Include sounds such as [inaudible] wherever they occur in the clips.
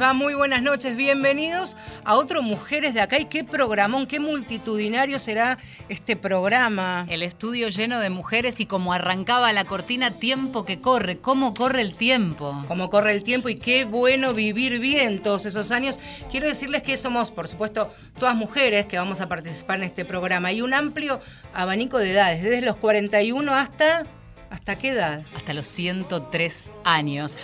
les va? Muy buenas noches, bienvenidos a otro Mujeres de Acá. Y qué programón, qué multitudinario será este programa. El estudio lleno de mujeres y como arrancaba la cortina, tiempo que corre, cómo corre el tiempo. Cómo corre el tiempo y qué bueno vivir bien todos esos años. Quiero decirles que somos, por supuesto, todas mujeres que vamos a participar en este programa y un amplio abanico de edades, desde los 41 hasta... ¿Hasta qué edad? Hasta los 103 años.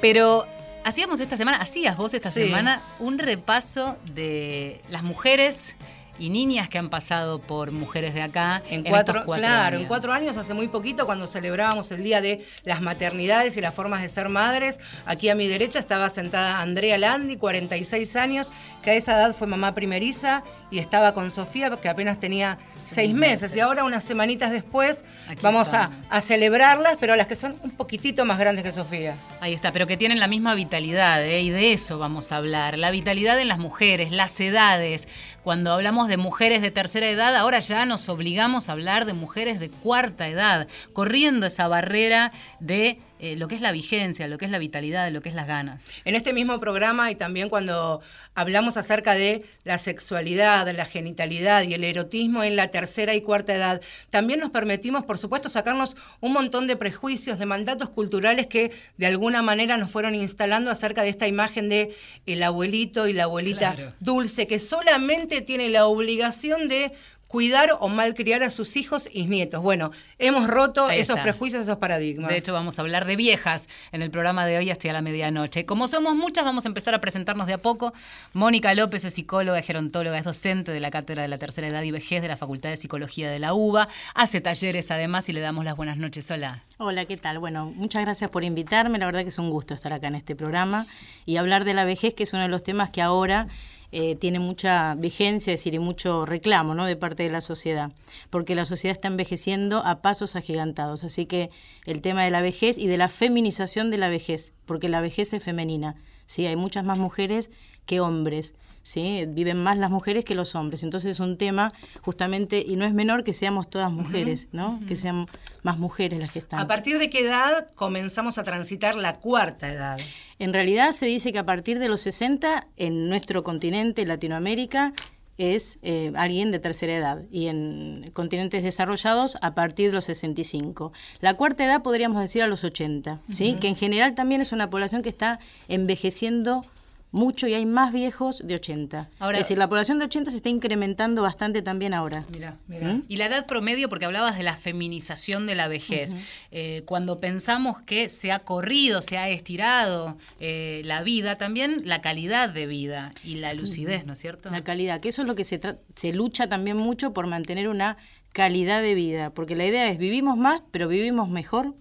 Pero hacíamos esta semana, hacías vos esta Sí. semana un repaso de las mujeres y niñas que han pasado por mujeres de acá En cuatro, cuatro claro, años. en cuatro años, hace muy poquito, cuando celebrábamos el Día de las Maternidades y las Formas de Ser Madres, aquí a mi derecha estaba sentada Andrea Landi, 46 años, que a esa edad fue mamá primeriza y estaba con Sofía, que apenas tenía seis meses. meses. Y ahora, unas semanitas después, Aquí vamos a, a celebrarlas, pero las que son un poquitito más grandes que Sofía. Ahí está, pero que tienen la misma vitalidad, ¿eh? y de eso vamos a hablar. La vitalidad en las mujeres, las edades. Cuando hablamos de mujeres de tercera edad, ahora ya nos obligamos a hablar de mujeres de cuarta edad, corriendo esa barrera de eh, lo que es la vigencia, lo que es la vitalidad, lo que es las ganas. En este mismo programa y también cuando hablamos acerca de la sexualidad, la genitalidad y el erotismo en la tercera y cuarta edad, también nos permitimos, por supuesto, sacarnos un montón de prejuicios, de mandatos culturales que de alguna manera nos fueron instalando acerca de esta imagen de el abuelito y la abuelita Claro. dulce, que solamente tiene la obligación de cuidar o malcriar a sus hijos y nietos. Bueno, hemos roto esos prejuicios, esos paradigmas. De hecho, vamos a hablar de viejas en el programa de hoy hasta la medianoche. Como somos muchas, vamos a empezar a presentarnos de a poco. Mónica López es psicóloga, gerontóloga, es docente de la Cátedra de la Tercera Edad y Vejez de la Facultad de Psicología de la UBA. Hace talleres además y le damos las buenas noches. Hola. Hola, ¿qué tal? Bueno, muchas gracias por invitarme. La verdad que es un gusto estar acá en este programa y hablar de la vejez, que es uno de los temas que ahora eh, tiene mucha vigencia, es decir, y mucho reclamo ¿no? de parte de la sociedad, porque la sociedad está envejeciendo a pasos agigantados. Así que el tema de la vejez y de la feminización de la vejez, porque la vejez es femenina. ¿sí? Hay muchas más mujeres que hombres. ¿Sí? Viven más las mujeres que los hombres. Entonces es un tema justamente, y no es menor que seamos todas mujeres, ¿no? Que sean más mujeres las que están. ¿A partir de qué edad comenzamos a transitar la cuarta edad? En realidad se dice que a partir de los 60 en nuestro continente, Latinoamérica, es eh, alguien de tercera edad y en continentes desarrollados a partir de los 65. La cuarta edad podríamos decir a los 80, ¿sí? que en general también es una población que está envejeciendo mucho y hay más viejos de 80. Ahora- es decir, la población de 80 se está incrementando bastante también ahora. Mira, Mira. Y la edad promedio, porque hablabas de la feminización de la vejez. Eh, cuando pensamos que se ha corrido, se ha estirado eh, la vida, también la calidad de vida y la lucidez, ¿no es cierto? La calidad, que eso es lo que se, se lucha también mucho por mantener una calidad de vida, porque la idea es vivimos más, pero vivimos mejor,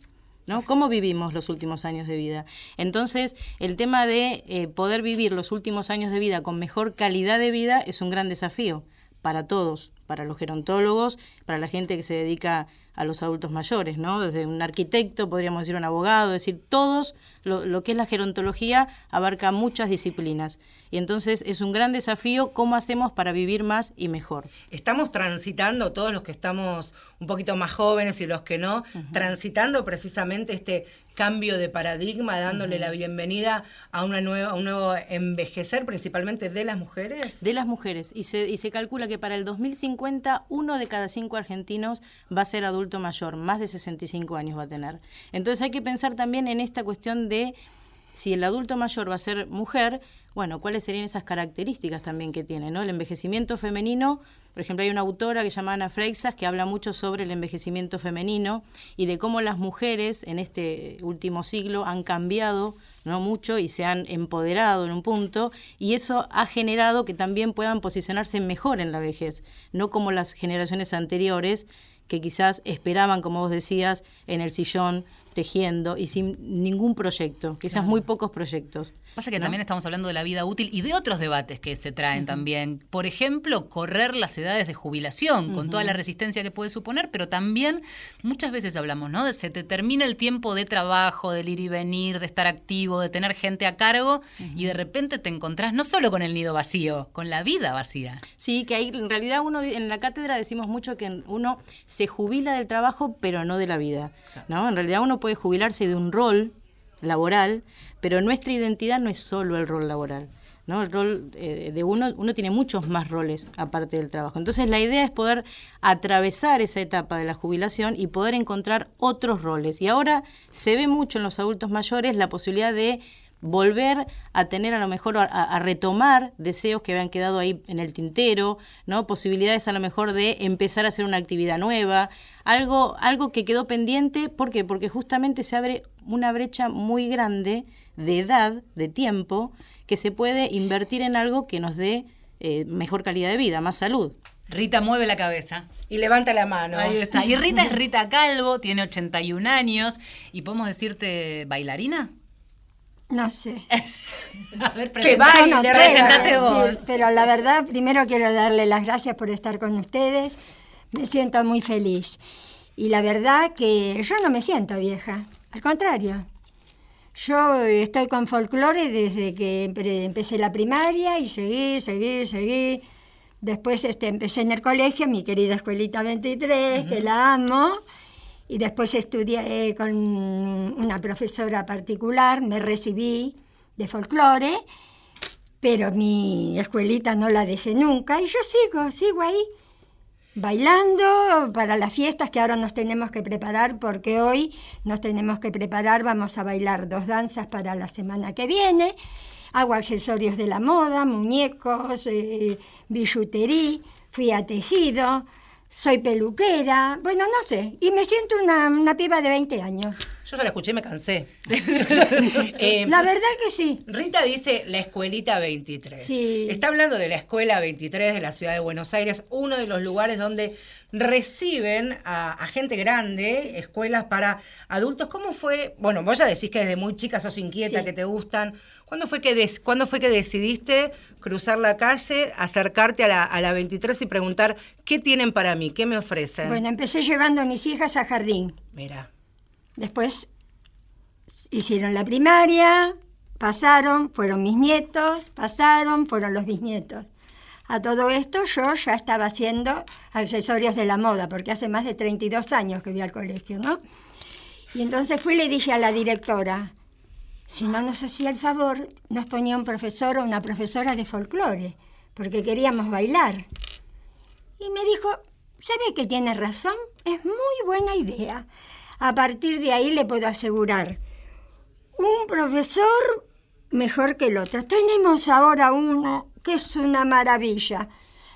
¿no? ¿Cómo vivimos los últimos años de vida? Entonces, el tema de eh, poder vivir los últimos años de vida con mejor calidad de vida es un gran desafío para todos, para los gerontólogos, para la gente que se dedica a los adultos mayores, ¿no? Desde un arquitecto, podríamos decir un abogado, es decir, todos, lo, lo que es la gerontología abarca muchas disciplinas. Y entonces es un gran desafío cómo hacemos para vivir más y mejor. Estamos transitando, todos los que estamos un poquito más jóvenes y los que no, transitando precisamente este cambio de paradigma, dándole la bienvenida a, una nueva, a un nuevo envejecer, principalmente de las mujeres. De las mujeres. Y se, y se calcula que para el 2050 uno de cada cinco argentinos va a ser adulto mayor, más de 65 años va a tener. Entonces hay que pensar también en esta cuestión de si el adulto mayor va a ser mujer, bueno, cuáles serían esas características también que tiene, ¿no? El envejecimiento femenino, por ejemplo, hay una autora que se llama Ana Freixas que habla mucho sobre el envejecimiento femenino y de cómo las mujeres en este último siglo han cambiado no mucho y se han empoderado en un punto y eso ha generado que también puedan posicionarse mejor en la vejez, no como las generaciones anteriores que quizás esperaban, como vos decías, en el sillón tejiendo y sin ningún proyecto, quizás muy pocos proyectos. Pasa que ¿no? también estamos hablando de la vida útil y de otros debates que se traen también. Por ejemplo, correr las edades de jubilación, con toda la resistencia que puede suponer, pero también muchas veces hablamos, ¿no? De se te termina el tiempo de trabajo, del ir y venir, de estar activo, de tener gente a cargo, y de repente te encontrás no solo con el nido vacío, con la vida vacía. Sí, que ahí en realidad uno en la cátedra decimos mucho que uno se jubila del trabajo, pero no de la vida. Exacto. ¿no? En realidad uno puede jubilarse de un rol laboral, pero nuestra identidad no es solo el rol laboral. ¿no? El rol eh, de uno, uno tiene muchos más roles aparte del trabajo. Entonces la idea es poder atravesar esa etapa de la jubilación y poder encontrar otros roles. Y ahora se ve mucho en los adultos mayores la posibilidad de volver a tener a lo mejor a, retomar deseos que habían quedado ahí en el tintero, ¿no? Posibilidades a lo mejor de empezar a hacer una actividad nueva, algo, algo que quedó pendiente, ¿por qué? Porque justamente se abre una brecha muy grande de edad, de tiempo, que se puede invertir en algo que nos dé eh, mejor calidad de vida, más salud. Rita mueve la cabeza. Y levanta la mano. Ahí está. Y Rita es Rita Calvo, tiene 81 años. ¿Y podemos decirte bailarina? No sé. [laughs] a ver, que baile, presentate vos. pero la verdad, primero quiero darle las gracias por estar con ustedes. Me siento muy feliz. Y la verdad que yo no me siento vieja, al contrario. Yo estoy con folclore desde que empecé la primaria y seguí, seguí, seguí. Después este, empecé en el colegio, mi querida Escuelita 23, que la amo y después estudié con una profesora particular, me recibí de folclore, pero mi escuelita no la dejé nunca y yo sigo, sigo ahí, bailando para las fiestas que ahora nos tenemos que preparar, porque hoy nos tenemos que preparar, vamos a bailar dos danzas para la semana que viene, hago accesorios de la moda, muñecos, eh, billutería, fui a tejido, soy peluquera, bueno, no sé, y me siento una, una piba de 20 años. Yo se la escuché y me cansé. [laughs] [laughs] Eh, la verdad que sí. Rita dice la escuelita 23. Sí. Está hablando de la escuela 23 de la ciudad de Buenos Aires, uno de los lugares donde reciben a, gente grande, escuelas para adultos. ¿Cómo fue? Bueno, vos ya decís que desde muy chica sos inquieta, que te gustan. ¿Cuándo fue que, ¿Cuándo fue que decidiste cruzar la calle, acercarte a la, a la 23 y preguntar qué tienen para mí, qué me ofrecen? Bueno, empecé llevando a mis hijas a jardín. Mira. Después hicieron la primaria, pasaron, fueron mis nietos, pasaron, fueron los bisnietos. A todo esto yo ya estaba haciendo accesorios de la moda, porque hace más de 32 años que voy al colegio, ¿no? Y entonces fui y le dije a la directora, si no nos hacía el favor, nos ponía un profesor o una profesora de folclore, porque queríamos bailar. Y me dijo, ¿sabe que tiene razón? Es muy buena idea. A partir de ahí le puedo asegurar, un profesor mejor que el otro. Tenemos ahora uno que es una maravilla.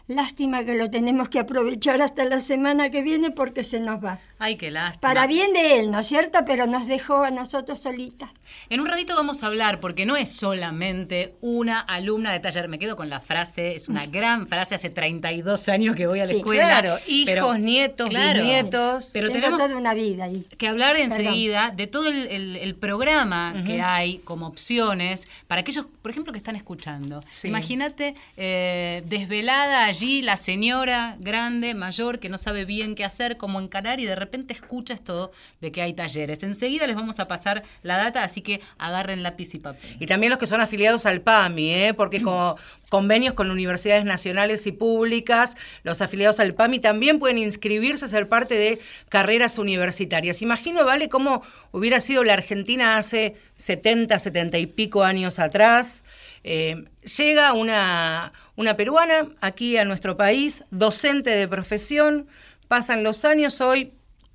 Lástima que lo tenemos que aprovechar hasta la semana que viene porque se nos va. Ay, qué lástima. Para bien de él, ¿no es cierto? Pero nos dejó a nosotros solitas. En un ratito vamos a hablar, porque no es solamente una alumna de taller. Me quedo con la frase, es una gran frase, hace 32 años que voy a la escuela. Claro, hijos, nietos, bisnietos. Pero tenemos toda una vida ahí. Que hablar enseguida de todo el, programa que hay como opciones para aquellos, por ejemplo, que están escuchando. Imagínate eh, desvelada allí la señora grande, mayor, que no sabe bien qué hacer, cómo encarar y de repente escucha esto de que hay talleres. Enseguida les vamos a pasar la data, así que agarren lápiz y papel. Y también los que son afiliados al PAMI, ¿eh? porque [clears throat] con convenios con universidades nacionales y públicas, los afiliados al PAMI también pueden inscribirse a ser parte de carreras universitarias. Imagino, ¿vale? Cómo hubiera sido la Argentina hace 70, 70 y pico años atrás. Eh, llega una, una peruana aquí a nuestro país, docente de profesión, pasan los años, hoy,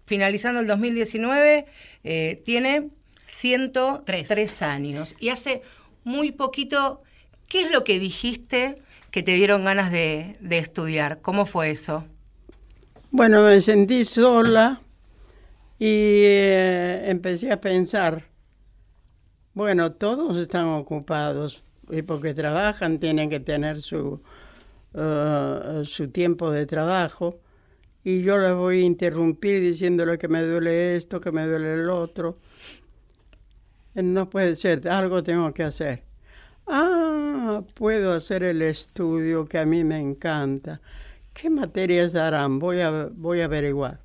finalizando el 2019, eh, tiene 103 años. Y hace muy poquito, ¿qué es lo que dijiste que te dieron ganas de, estudiar? ¿Cómo fue eso? Bueno, me sentí sola y eh, empecé a pensar, bueno, todos están ocupados, y porque trabajan tienen que tener su, uh, su tiempo de trabajo y yo les voy a interrumpir diciéndole que me duele esto, que me duele el otro. No puede ser, algo tengo que hacer. Ah, puedo hacer el estudio que a mí me encanta. ¿Qué materias darán? Voy a, voy a averiguar.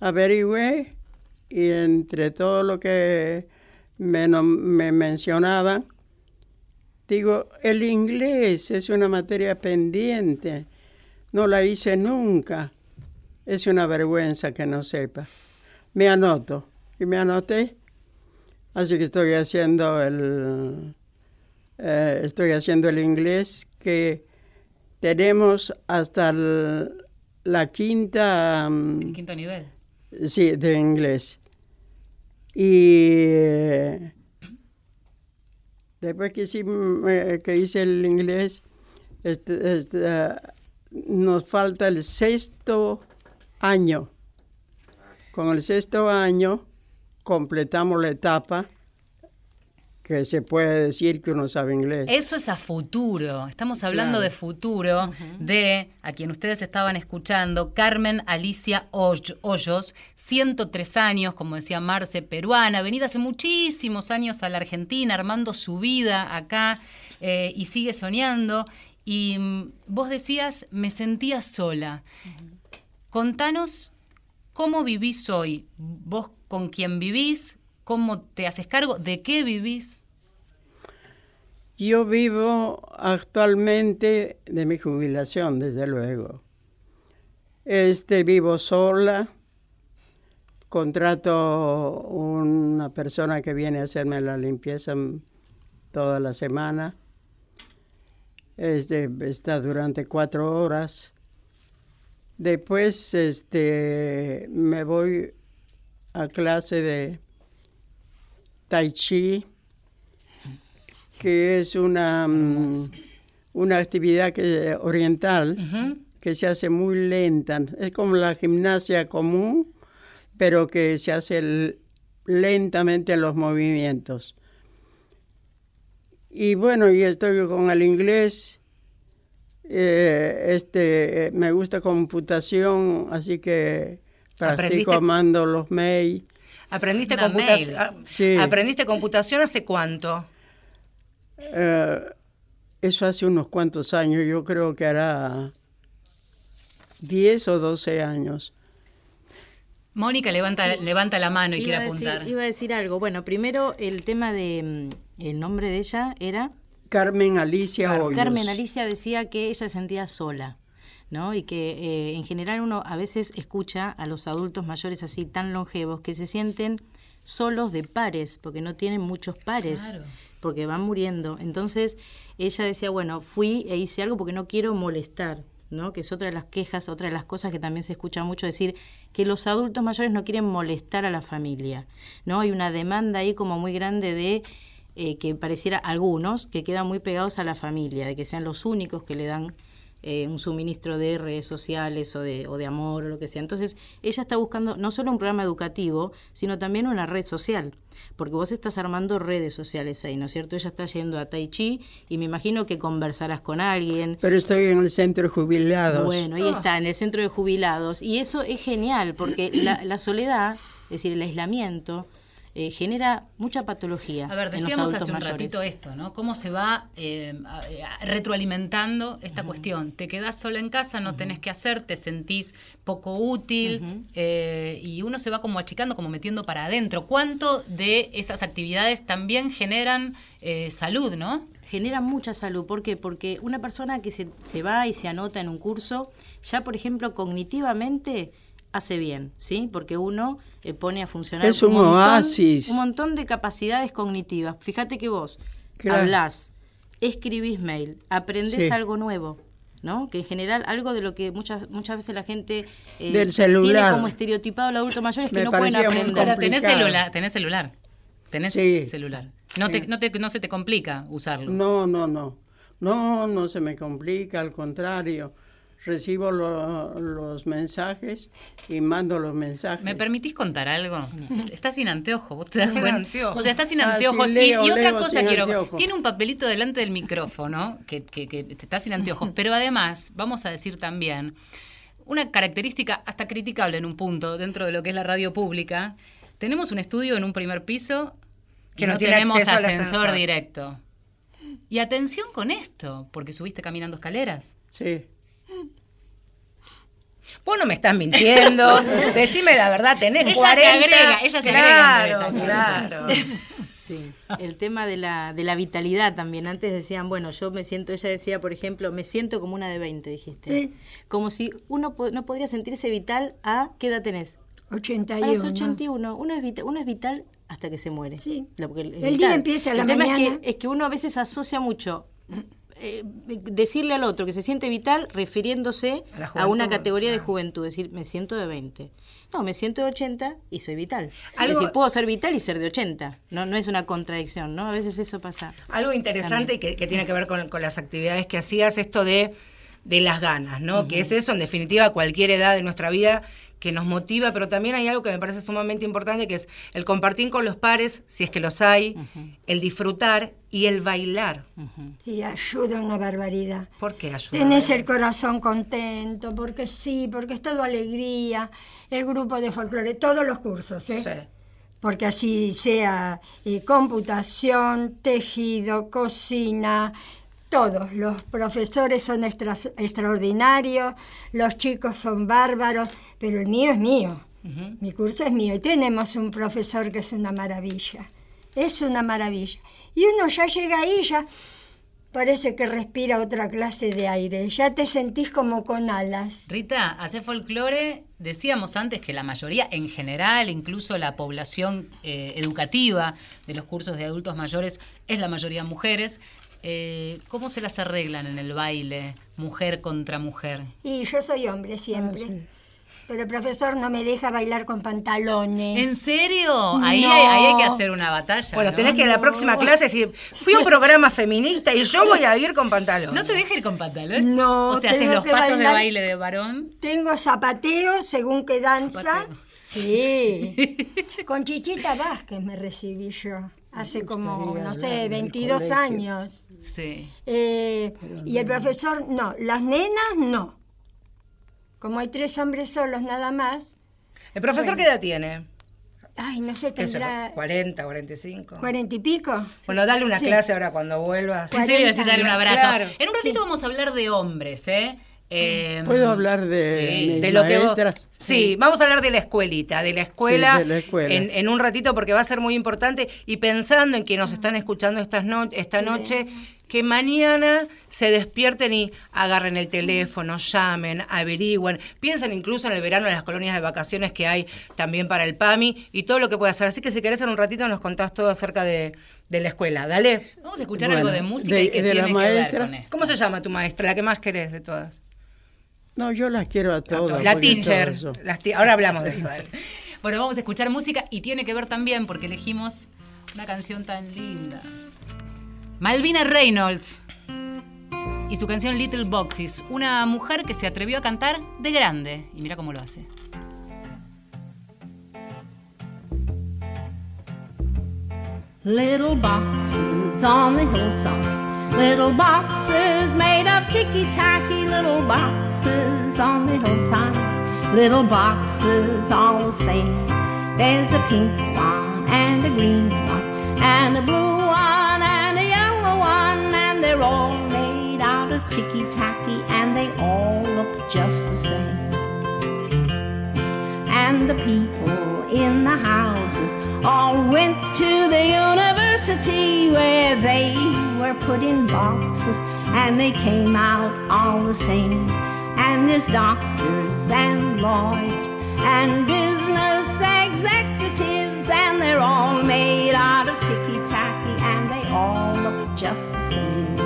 Averigüé y entre todo lo que me, me mencionaban, Digo, el inglés es una materia pendiente, no la hice nunca. Es una vergüenza que no sepa. Me anoto y me anoté. Así que estoy haciendo el, eh, estoy haciendo el inglés que tenemos hasta el- la quinta, El quinto nivel. sí, de inglés. Y eh, después que, sí, eh, que hice el inglés, este, este, nos falta el sexto año. Con el sexto año completamos la etapa que se puede decir que uno sabe inglés. Eso es a futuro. Estamos hablando Claro. de futuro de, a quien ustedes estaban escuchando, Carmen Alicia Hoy- Hoyos, 103 años, como decía Marce, peruana, venida hace muchísimos años a la Argentina, armando su vida acá eh, y sigue soñando. Y mm, vos decías, me sentía sola. Contanos cómo vivís hoy, vos con quién vivís, cómo te haces cargo, de qué vivís. Yo vivo actualmente de mi jubilación, desde luego. Este, vivo sola, contrato una persona que viene a hacerme la limpieza toda la semana. Este, está durante cuatro horas. Después este, me voy a clase de tai chi, que es una, mm, una actividad que, oriental que se hace muy lenta. Es como la gimnasia común, pero que se hace lentamente los movimientos. Y bueno, y estoy con el inglés. Eh, este, me gusta computación, así que practico amando los mails. ¿Aprendiste, computación mail. Sí. ¿Aprendiste computación hace cuánto? Eh, eso hace unos cuantos años, yo creo que hará 10 o 12 años. Mónica levanta, levanta la mano y Iba quiere a decir- apuntar. iba a decir algo. Bueno, primero el tema de mm, el nombre de ella era Carmen Alicia Hoyos. Carmen Alicia decía que ella se sentía sola, ¿no? Y que eh, en general uno a veces escucha a los adultos mayores así tan longevos que se sienten solos de pares, porque no tienen muchos pares, Claro. porque van muriendo. Entonces ella decía, bueno, fui e hice algo porque no quiero molestar. ¿no? que es otra de las quejas, otra de las cosas que también se escucha mucho decir que los adultos mayores no quieren molestar a la familia, ¿no? Hay una demanda ahí como muy grande de eh, que pareciera algunos que quedan muy pegados a la familia, de que sean los únicos que le dan eh, un suministro de redes sociales o de, o de amor o lo que sea. Entonces, ella está buscando no solo un programa educativo, sino también una red social, porque vos estás armando redes sociales ahí, ¿no es cierto? Ella está yendo a Tai Chi y me imagino que conversarás con alguien. Pero estoy en el centro de jubilados. Bueno, ahí está, en el centro de jubilados. Y eso es genial, porque la, la soledad, es decir, el aislamiento, eh, genera mucha patología. A ver, decíamos hace un mayores. ratito esto, ¿no? Cómo se va eh, a- retroalimentando esta cuestión. Te quedás sola en casa, no tenés que hacer, te sentís poco útil eh, y uno se va como achicando, como metiendo para adentro. ¿Cuánto de esas actividades también generan eh, salud, no? genera mucha salud. ¿Por qué? Porque una persona que se, se va y se anota en un curso, ya por ejemplo cognitivamente hace bien, ¿sí? Porque uno eh, pone a funcionar Es un oasis. un montón de capacidades cognitivas. Fíjate que vos Claro. hablás, escribís mail, aprendés Sí. algo nuevo. ¿no? Que en general algo de lo que muchas muchas veces la gente eh, Del tiene como estereotipado al adulto mayor es que Me no pueden aprender. Ahora, tenés celular, tenés celular. Tenés Sí. celular. No, te, no, te- no se te complica usarlo. No, no, no. No, no se me complica, al contrario. Recibo lo- los mensajes y mando los mensajes. ¿Me permitís contar algo? [laughs] Estás sin anteojo, vos te das Sin cuenta. anteojos. O sea, estás sin Ah, sí, anteojos. Y- leo, y, otra leo cosa quiero. anteojos. Tiene un papelito delante del micrófono, que, que, que está sin anteojos. [laughs] Pero además, vamos a decir también, una característica hasta criticable en un punto dentro de lo que es la radio pública. Tenemos un estudio en un primer piso que no, no tiene tenemos ascensor, ascensor. directo. Y atención con esto, porque subiste caminando escaleras. Sí. Vos no me estás mintiendo. [laughs] Decime la verdad, tenés Ella se 40. agrega, ella se agrega claro, Claro, Sí, el tema de la, de la vitalidad también. Antes decían, bueno, yo me siento, ella decía, por ejemplo, me siento como una de 20, dijiste. Sí. Como si uno po- no podría sentirse vital a, ¿qué edad tenés? 81. A los 81, uno es, vita- uno es vital hasta que se muere. Sí. El día vital. empieza a la El tema es que, es que uno a veces asocia mucho eh, decirle al otro que se siente vital refiriéndose A una categoría de juventud, decir, me siento de 20. No, me siento de 80 y soy vital. Algo- Es decir, puedo ser vital y ser de 80. No, no es una contradicción, ¿no? A veces eso pasa. Algo interesante y que, que tiene que ver con, con las actividades que hacías, esto de, de las ganas, ¿no? Que es eso, en definitiva, a cualquier edad de nuestra vida que nos motiva, pero también hay algo que me parece sumamente importante, que es el compartir con los pares, si es que los hay, el disfrutar y el bailar. Sí, ayuda una barbaridad. ¿Por qué ayuda? Tenés el corazón contento, porque sí, porque es todo alegría. El grupo de folclore, todos los cursos, ¿eh? Sí. Porque así sea eh, computación, tejido, cocina, todos. Los profesores son extra- extraordinarios, los chicos son bárbaros, pero el mío es mío. Mi curso es mío y tenemos un profesor que es una maravilla. Es una maravilla. Y uno ya llega ahí, ya parece que respira otra clase de aire. Ya te sentís como con alas. Rita, hacer folclore, decíamos antes que la mayoría, en general, incluso la población eh, educativa de los cursos de adultos mayores, es la mayoría mujeres. Eh, ¿Cómo se las arreglan en el baile, mujer contra mujer? Y yo soy hombre siempre. Pero el profesor no me deja bailar con pantalones. ¿En serio? Ahí, No. hay, ahí hay que hacer una batalla. Bueno, ¿no? tenés que en la próxima clase decir, fui a un programa feminista y yo voy a ir con pantalón. ¿No te deja ir con pantalón? No, O sea, haces los pasos de bailar- baile de varón. Tengo zapateo según que danza. Zapateo. Sí. [laughs] Con Chichita Vázquez me recibí yo. Hace como, no sé, del 22 colegio. años. Sí. Eh, y el profesor, no. Las nenas, no. Como hay tres hombres solos nada más. ¿El profesor qué edad tiene? Ay, no sé, ¿Qué sé yo, tendrá 40, 45. cuarenta y pico. Bueno, dale una Sí. clase ahora cuando vuelvas. Sí, sí, le voy a decir, darle un abrazo. Claro. En un ratito vamos a hablar de hombres, ¿eh? Eh, ¿Puedo hablar de sí. mis de lo que vos- maestras? sí, vamos a hablar de la escuelita, de la escuela, Sí, de la escuela. En, en un ratito porque va a ser muy importante y pensando en que nos están escuchando estas no- esta noche, que mañana se despierten y agarren el teléfono, llamen, averigüen, piensen incluso en el verano en las colonias de vacaciones que hay también para el PAMI y todo lo que puede hacer. Así que si querés en un ratito nos contás todo acerca de, de la escuela. Dale. Vamos a escuchar Bueno, algo de música de- y que de tiene las que ver maestras. con esto. ¿Cómo se llama tu maestra, la que más querés de todas? No, yo las quiero a todas. la teacher. las Ahora hablamos de eso. Bueno, vamos a escuchar música y tiene que ver también porque elegimos una canción tan linda. Malvina Reynolds y su canción Little Boxes, una mujer que se atrevió a cantar de grande y mira cómo lo hace. Little boxes on the hillside. Little boxes made of ticky tacky. Little boxes on the hillside. Little boxes all the same. There's a pink one and a green one and a blue one and a yellow one. And they're all made out of ticky tacky and they all look just the same and the people in the houses all went to the university where they were put in boxes and they came out all the same. And there's doctors and lawyers and business executives and they're all made out of ticky tacky and they all look just the same.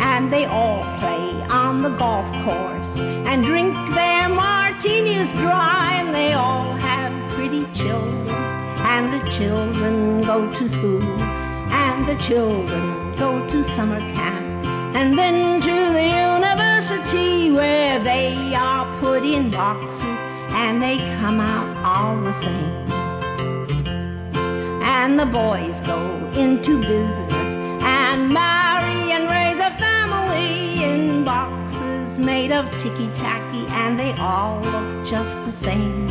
And they all play on the golf course and drink their martinis dry and they all have pretty children. And the children go to school and the children go to summer camp and then to the university where they are put in boxes and they come out all the same and the boys go into business and marry and raise a family in boxes made of ticky tacky and they all look just the same.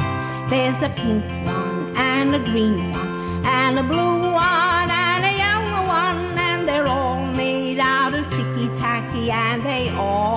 There's a pink one and a green one and a blue one and a yellow one and they're all made out of ticky tacky and they all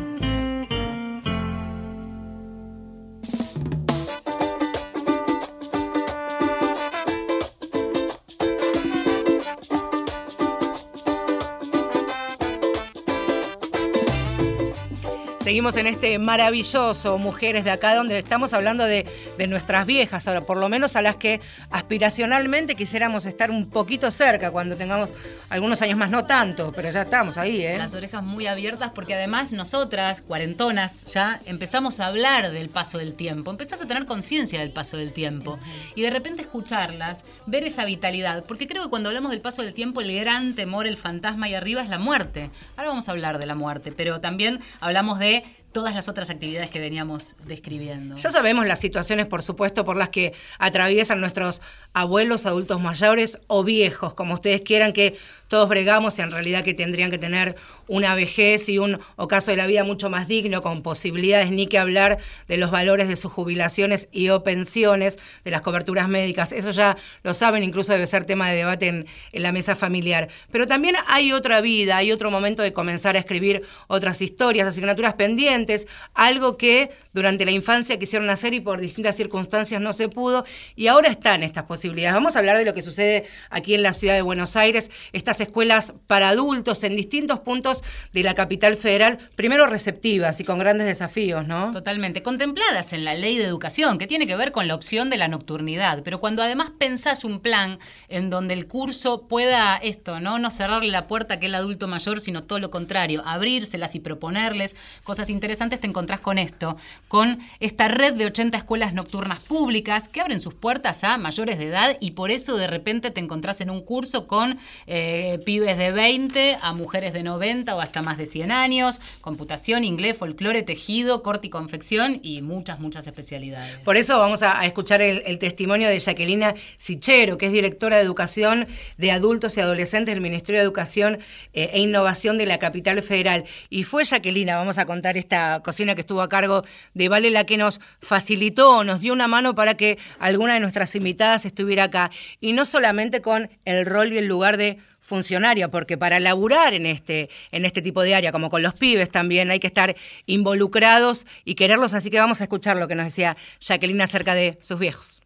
Seguimos en este maravilloso Mujeres de acá, donde estamos hablando de, de, nuestras viejas, ahora por lo menos a las que aspiracionalmente quisiéramos estar un poquito cerca cuando tengamos algunos años más, no tanto, pero ya estamos ahí, ¿eh? Las orejas muy abiertas, porque además nosotras, cuarentonas, ya empezamos a hablar del paso del tiempo, empezás a tener conciencia del paso del tiempo, y de repente escucharlas, ver esa vitalidad, porque creo que cuando hablamos del paso del tiempo, el gran temor, el fantasma ahí arriba es la muerte. Ahora vamos a hablar de la muerte, pero también hablamos de todas las otras actividades que veníamos describiendo. Ya sabemos las situaciones, por supuesto, por las que atraviesan nuestros abuelos, adultos mayores o viejos, como ustedes quieran, que todos bregamos y en realidad que tendrían que tener una vejez y un ocaso de la vida mucho más digno, con posibilidades ni que hablar de los valores de sus jubilaciones y o pensiones, de las coberturas médicas. Eso ya lo saben, incluso debe ser tema de debate en, la mesa familiar. Pero también hay otra vida, hay otro momento de comenzar a escribir otras historias, asignaturas pendientes, algo que durante la infancia quisieron hacer y por distintas circunstancias no se pudo, y ahora están estas posibilidades. Vamos a hablar de lo que sucede aquí en la ciudad de Buenos Aires, estas escuelas para adultos en distintos puntos de la capital federal, primero receptivas y con grandes desafíos, ¿no? Totalmente, contempladas en la ley de educación, que tiene que ver con la opción de la nocturnidad, pero cuando además pensás un plan en donde el curso pueda esto, ¿no? No cerrarle la puerta a aquel adulto mayor, sino todo lo contrario, abrírselas y proponerles cosas interesantes, te encontrás con esto, con esta red de 80 escuelas nocturnas públicas que abren sus puertas a mayores de edad y por eso de repente te encontrás en un curso con eh, pibes de 20 a mujeres de 90 o hasta más de 100 años, computación, inglés, folclore, tejido, corte y confección y muchas, muchas especialidades. Por eso vamos a, escuchar el, el, testimonio de Jacquelina Sichero, que es directora de Educación de Adultos y Adolescentes del Ministerio de Educación eh, e Innovación de la Capital Federal. Y fue Jacquelina, vamos a contar esta cocina que estuvo a cargo de Vale la que nos facilitó, nos dio una mano para que alguna de nuestras invitadas estuviera acá. Y no solamente con el rol y el lugar de funcionaria, porque para laburar en este, en este tipo de área, como con los pibes también, hay que estar involucrados y quererlos, así que vamos a escuchar lo que nos decía Jacqueline acerca de sus viejos.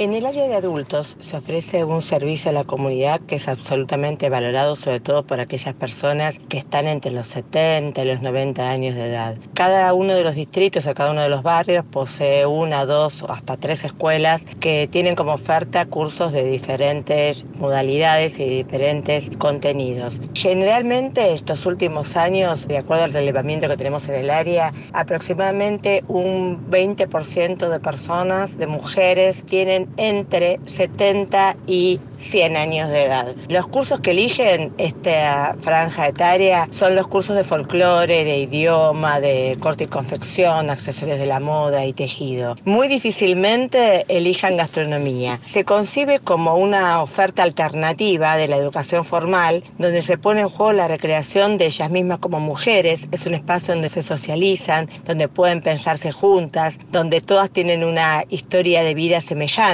En el área de adultos se ofrece un servicio a la comunidad que es absolutamente valorado, sobre todo por aquellas personas que están entre los 70 y los 90 años de edad. Cada uno de los distritos o cada uno de los barrios posee una, dos o hasta tres escuelas que tienen como oferta cursos de diferentes modalidades y diferentes contenidos. Generalmente estos últimos años, de acuerdo al relevamiento que tenemos en el área, aproximadamente un 20% de personas, de mujeres, tienen entre 70 y 100 años de edad. Los cursos que eligen esta franja etaria son los cursos de folclore, de idioma, de corte y confección, accesorios de la moda y tejido. Muy difícilmente elijan gastronomía. Se concibe como una oferta alternativa de la educación formal, donde se pone en juego la recreación de ellas mismas como mujeres. Es un espacio donde se socializan, donde pueden pensarse juntas, donde todas tienen una historia de vida semejante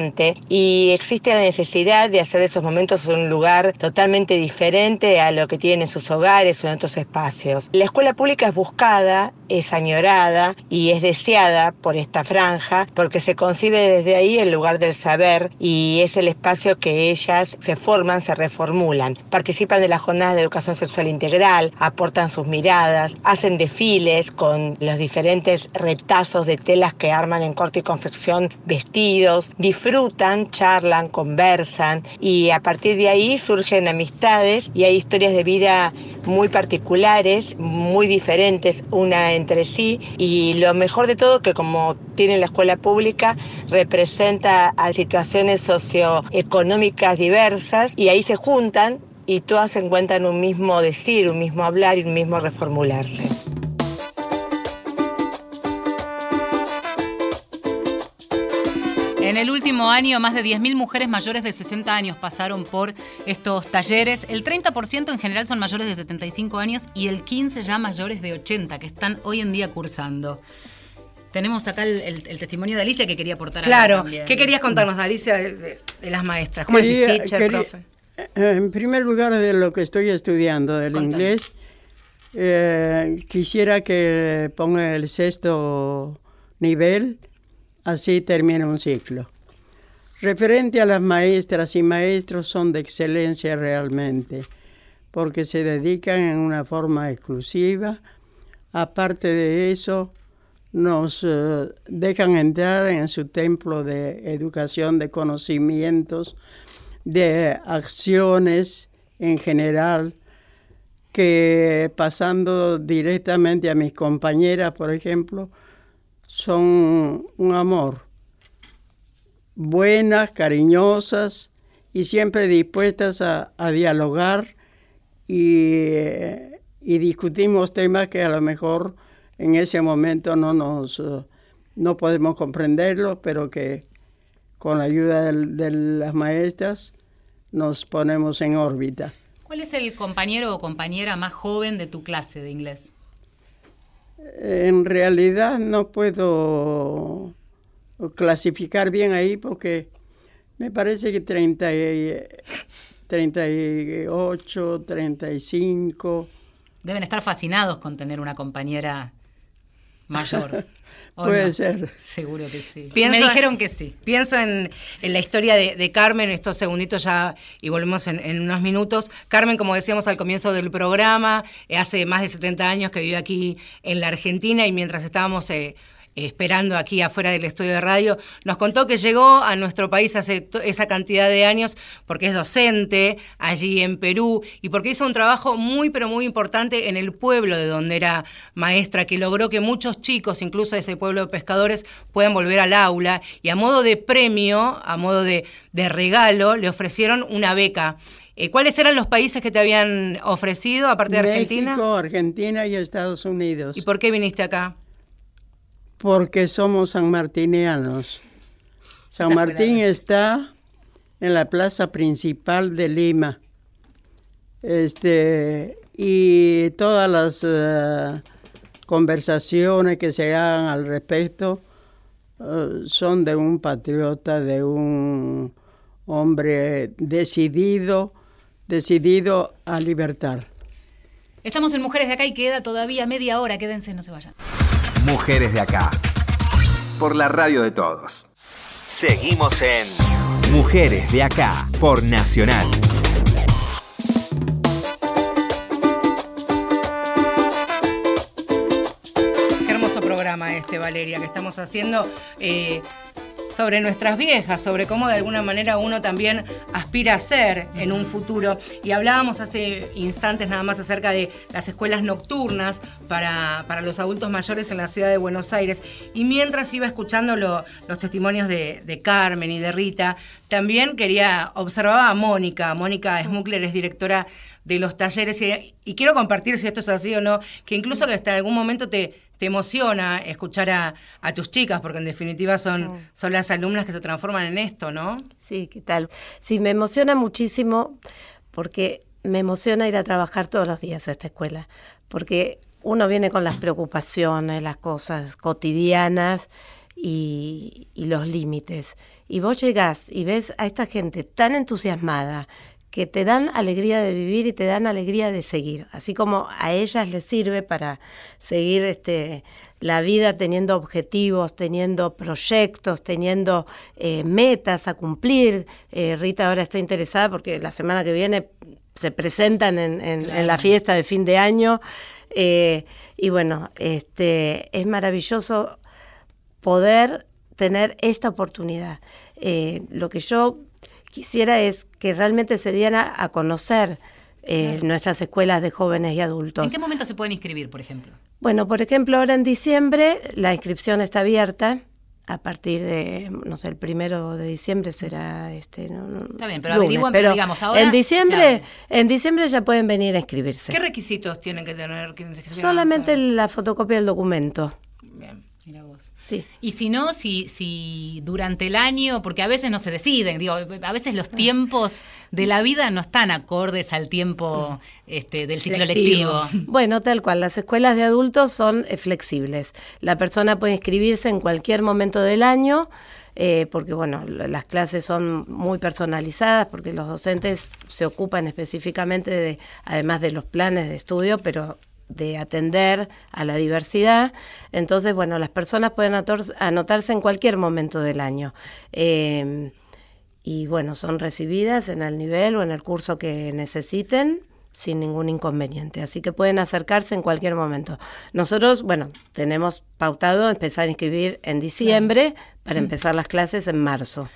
y existe la necesidad de hacer esos momentos un lugar totalmente diferente a lo que tienen en sus hogares o en otros espacios. La escuela pública es buscada, es añorada y es deseada por esta franja porque se concibe desde ahí el lugar del saber y es el espacio que ellas se forman, se reformulan. Participan de las jornadas de educación sexual integral, aportan sus miradas, hacen desfiles con los diferentes retazos de telas que arman en corte y confección vestidos, disfrutan, charlan, conversan y a partir de ahí surgen amistades y hay historias de vida muy particulares, muy diferentes una entre sí y lo mejor de todo que como tiene la escuela pública representa a situaciones socioeconómicas diversas y ahí se juntan y todas encuentran un mismo decir, un mismo hablar y un mismo reformularse. En el último año, más de 10.000 mujeres mayores de 60 años pasaron por estos talleres. El 30% en general son mayores de 75 años y el 15% ya mayores de 80 que están hoy en día cursando. Tenemos acá el, el, el testimonio de Alicia que quería aportar. Claro, ¿qué querías contarnos, Alicia, de, de, de las maestras? ¿Cómo quería, decís teacher, quería, profe? En primer lugar, de lo que estoy estudiando, del Contame. inglés, eh, quisiera que ponga el sexto nivel así termina un ciclo. Referente a las maestras y maestros son de excelencia realmente, porque se dedican en una forma exclusiva aparte de eso, nos eh, dejan entrar en su templo de educación, de conocimientos, de acciones en general, que pasando directamente a mis compañeras, por ejemplo, son un amor. Buenas, cariñosas y siempre dispuestas a, a dialogar y, y discutimos temas que a lo mejor en ese momento no nos eh, no podemos comprenderlo, pero que con la ayuda de, de las maestras nos ponemos en órbita. ¿Cuál es el compañero o compañera más joven de tu clase de inglés? En realidad no puedo clasificar bien ahí porque me parece que 30 y- 38, 35. Deben estar fascinados con tener una compañera mayor. [laughs] ¿o Puede no? ser. [laughs] Seguro que sí. Pienso- Me dijeron que sí. Pienso en, en la historia de, de Carmen, estos segunditos ya, y volvemos en, en unos minutos. Carmen, como decíamos al comienzo del programa, eh, hace más de 70 años que vive aquí en la Argentina y mientras estábamos eh, esperando aquí afuera del estudio de radio, nos contó que llegó a nuestro país hace esa cantidad de años porque es docente allí en Perú y porque hizo un trabajo muy pero muy importante en el pueblo de donde era maestra, que logró que muchos chicos, incluso de ese pueblo de pescadores, puedan volver al aula y a modo de premio, a modo de, de regalo, le ofrecieron una beca. Eh, ¿Cuáles eran los países que te habían ofrecido, aparte de Argentina? México, Argentina y Estados Unidos. ¿Y por qué viniste acá? Porque somos sanmartinianos. San Martín está en la plaza principal de Lima. Este, y todas las eh, conversaciones que se hagan al respecto eh, son de un patriota, de un hombre decidido, decidido a libertar. Estamos en Mujeres de Acá y queda todavía media hora. Quédense, no se vayan. Mujeres de acá. Por la radio de todos. Seguimos en Mujeres de acá. Por Nacional. Qué hermoso programa este, Valeria, que estamos haciendo eh, sobre nuestras viejas, sobre cómo de alguna manera uno también aspira a ser en un futuro. Y hablábamos hace instantes nada más acerca de las escuelas nocturnas para, para los adultos mayores en la ciudad de Buenos Aires. Y mientras iba escuchando lo- los testimonios de, Carmen y de Rita, también quería, observaba a Mónica. Mónica Smukler es directora de los talleres y, y quiero compartir si esto es así o no, que incluso que hasta algún momento te, te emociona escuchar a, a tus chicas, porque en definitiva son, son las alumnas que se transforman en esto, ¿no? Sí, ¿qué tal? Sí, me emociona muchísimo porque me emociona ir a trabajar todos los días a esta escuela, porque uno viene con las preocupaciones, las cosas cotidianas y, y los límites. Y vos llegás y ves a esta gente tan entusiasmada que te dan alegría de vivir y te dan alegría de seguir, así como a ellas les sirve para seguir este, la vida teniendo objetivos, teniendo proyectos, teniendo eh, metas a cumplir. Eh, Rita ahora está interesada porque la semana que viene se presentan en, en- en la fiesta de fin de año. eh, y bueno, este, es maravilloso poder tener esta oportunidad. Lo que yo quisiera es que realmente se diera a conocer eh, nuestras escuelas de jóvenes y adultos. ¿En qué momento se pueden inscribir, por ejemplo? Bueno, por ejemplo, ahora en diciembre la inscripción está abierta. A partir de, no sé, el primero de diciembre será este. No, Está bien, pero lunes, pero digamos, ahora en diciembre, en diciembre ya pueden venir a inscribirse. ¿Qué requisitos tienen que tener? que- Solamente la fotocopia del documento. Bien. Mira vos. Sí. Y si no, si, si durante el año, porque a veces no se deciden, digo, a veces los tiempos de la vida no están acordes al tiempo este, del ciclo lectivo. Bueno, tal cual, las escuelas de adultos son eh, flexibles. La persona puede inscribirse en cualquier momento del año, eh, porque bueno, las clases son muy personalizadas, porque los docentes se ocupan específicamente de, además de los planes de estudio, pero de atender a la diversidad. Entonces, bueno, las personas pueden anotarse en cualquier momento del año. Eh, y bueno, son recibidas en el nivel o en el curso que necesiten sin ningún inconveniente. Así que pueden acercarse en cualquier momento. Nosotros, bueno, tenemos pautado empezar a inscribir en diciembre para empezar las clases en marzo.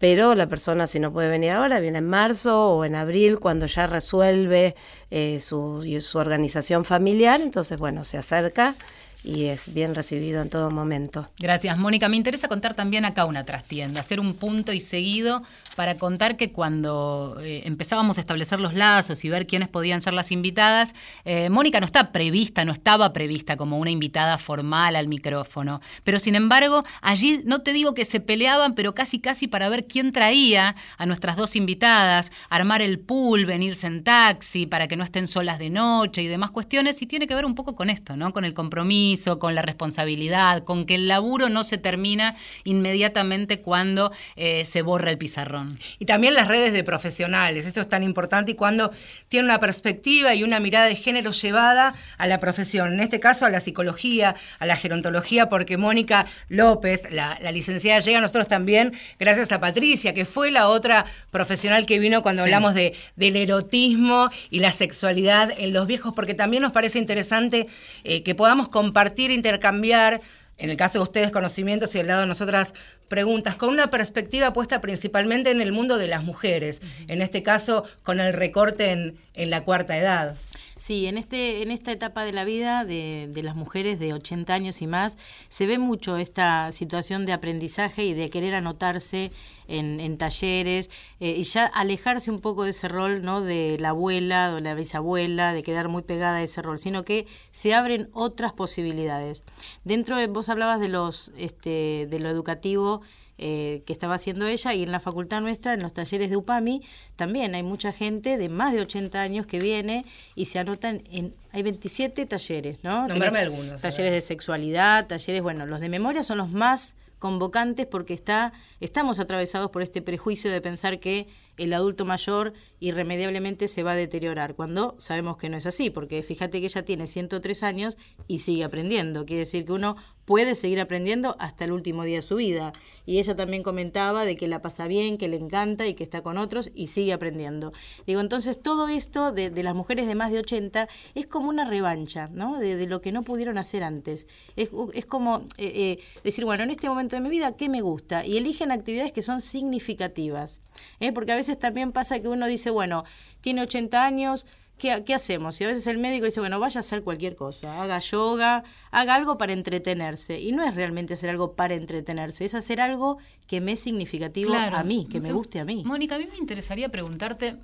Pero la persona, si no puede venir ahora, viene en marzo o en abril, cuando ya resuelve eh, su, su organización familiar. Entonces, bueno, se acerca y es bien recibido en todo momento. Gracias, Mónica. Me interesa contar también acá una trastienda, hacer un punto y seguido para contar que cuando eh, empezábamos a establecer los lazos y ver quiénes podían ser las invitadas, eh, Mónica no está prevista, no estaba prevista como una invitada formal al micrófono. Pero sin embargo, allí no te digo que se peleaban, pero casi casi para ver quién traía a nuestras dos invitadas, armar el pool, venirse en taxi para que no estén solas de noche y demás cuestiones. Y tiene que ver un poco con esto, ¿no? Con el compromiso, con la responsabilidad, con que el laburo no se termina inmediatamente cuando eh, se borra el pizarrón. Y también las redes de profesionales, esto es tan importante y cuando tiene una perspectiva y una mirada de género llevada a la profesión, en este caso a la psicología, a la gerontología, porque Mónica López, la, licenciada, llega a nosotros también gracias a Patricia, que fue la otra profesional que vino cuando hablamos de, del erotismo y la sexualidad en los viejos, porque también nos parece interesante eh, que podamos compartir, intercambiar en el caso de ustedes conocimientos y del lado de nosotras preguntas, con una perspectiva puesta principalmente en el mundo de las mujeres, en este caso con el recorte en, en la cuarta edad. Sí, en, este, en esta etapa de la vida de, de, las mujeres de 80 años y más se ve mucho esta situación de aprendizaje y de querer anotarse en, en talleres eh, y ya alejarse un poco de ese rol ¿no? de la abuela o la bisabuela, de quedar muy pegada a ese rol, sino que se abren otras posibilidades. Dentro de, vos hablabas de, los, este, de lo educativo eh, que estaba haciendo ella y en la facultad nuestra, en los talleres de UPAMI, también hay mucha gente de más de 80 años que viene y se anotan en... Hay 27 talleres, ¿no? Nombrame algunos. Talleres de sexualidad, talleres, bueno, los de memoria son los más convocantes porque está, estamos atravesados por este prejuicio de pensar que el adulto mayor irremediablemente se va a deteriorar, cuando sabemos que no es así, porque fíjate que ella tiene 103 años y sigue aprendiendo, quiere decir que uno puede seguir aprendiendo hasta el último día de su vida. Y ella también comentaba de que la pasa bien, que le encanta y que está con otros y sigue aprendiendo. Digo, entonces todo esto de, las mujeres de más de 80 es como una revancha, ¿no? De, lo que no pudieron hacer antes. Es, es como eh, eh, decir, bueno, en este momento de mi vida, ¿qué me gusta? Y eligen actividades que son significativas. ¿eh? Porque a veces también pasa que uno dice, bueno, tiene 80 años, ¿Qué, hacemos? Y a veces el médico dice, bueno, vaya a hacer cualquier cosa, haga yoga, haga algo para entretenerse. Y no es realmente hacer algo para entretenerse, es hacer algo que me es significativo a mí, que me guste a mí. Mónica, a mí me interesaría preguntarte,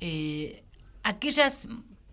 eh, aquellas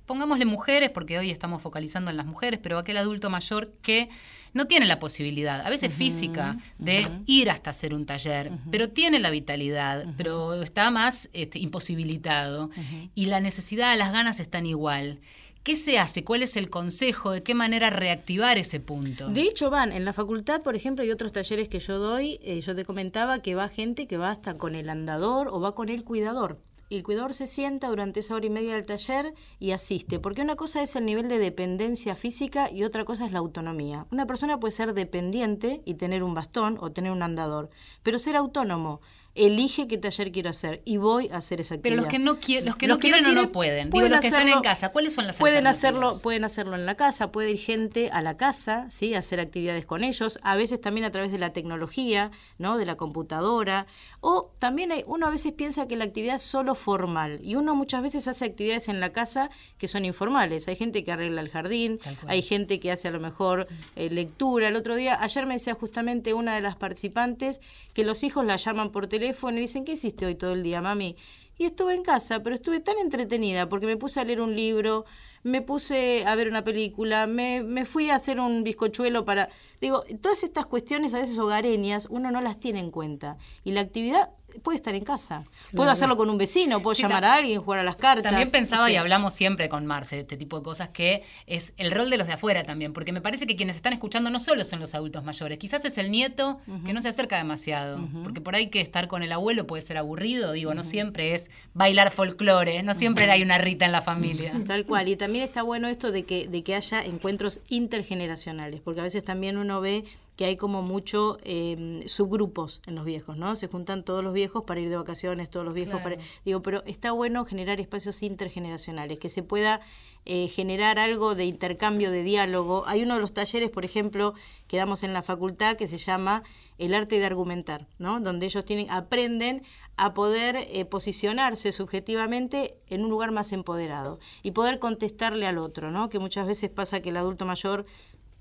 pongámosle mujeres, porque hoy estamos focalizando en las mujeres, pero aquel adulto mayor que no tiene la posibilidad, a veces física, de ir hasta hacer un taller, pero tiene la vitalidad, pero está más este, imposibilitado y la necesidad, las ganas están igual. ¿Qué se hace? ¿Cuál es el consejo? ¿De qué manera reactivar ese punto? De hecho, van, en la facultad, por ejemplo, hay otros talleres que yo doy, eh, yo te comentaba que va gente que va hasta con el andador o va con el cuidador el cuidador se sienta durante esa hora y media del taller y asiste, porque una cosa es el nivel de dependencia física y otra cosa es la autonomía. Una persona puede ser dependiente y tener un bastón o tener un andador, pero ser autónomo elige qué taller quiero hacer y voy a hacer esa actividad. Pero los que no, quieren, los que no quieren o no pueden, pueden los que están en casa, ¿cuáles son las pueden hacerlo Pueden hacerlo en la casa, puede ir gente a la casa, ¿sí? hacer actividades con ellos, a veces también a través de la tecnología, ¿no? de la computadora, o también hay, uno a veces piensa que la actividad es solo formal y uno muchas veces hace actividades en la casa que son informales. Hay gente que arregla el jardín, hay gente que hace a lo mejor eh, lectura. El otro día, ayer me decía justamente una de las participantes que los hijos la llaman por teléfono y dicen, ¿qué hiciste hoy todo el día, mami? Y estuve en casa, pero estuve tan entretenida porque me puse a leer un libro, me puse a ver una película, me, me fui a hacer un bizcochuelo para... Digo, todas estas cuestiones a veces hogareñas uno no las tiene en cuenta. Y la actividad puede estar en casa. Puedo hacerlo con un vecino, puedo llamar a alguien, jugar a las cartas. También pensaba y hablamos siempre con Marce este tipo de cosas que es el rol de los de afuera también, porque me parece que quienes están escuchando no solo son los adultos mayores, quizás es el nieto que no se acerca demasiado, porque por ahí que estar con el abuelo puede ser aburrido, digo, no siempre es bailar folclore, no siempre hay una rita en la familia. [laughs] Tal cual, y también está bueno esto de que, de que haya encuentros intergeneracionales, porque a veces también uno ve que hay como mucho eh, subgrupos en los viejos, ¿no? Se juntan todos los viejos para ir de vacaciones, todos los viejos para... Digo, pero está bueno generar espacios intergeneracionales, que se pueda eh, generar algo de intercambio, de diálogo. Hay uno de los talleres, por ejemplo, que damos en la facultad que se llama el arte de argumentar, ¿no? Donde ellos tienen, aprenden a poder eh, posicionarse subjetivamente en un lugar más empoderado y poder contestarle al otro, ¿no? Que muchas veces pasa que el adulto mayor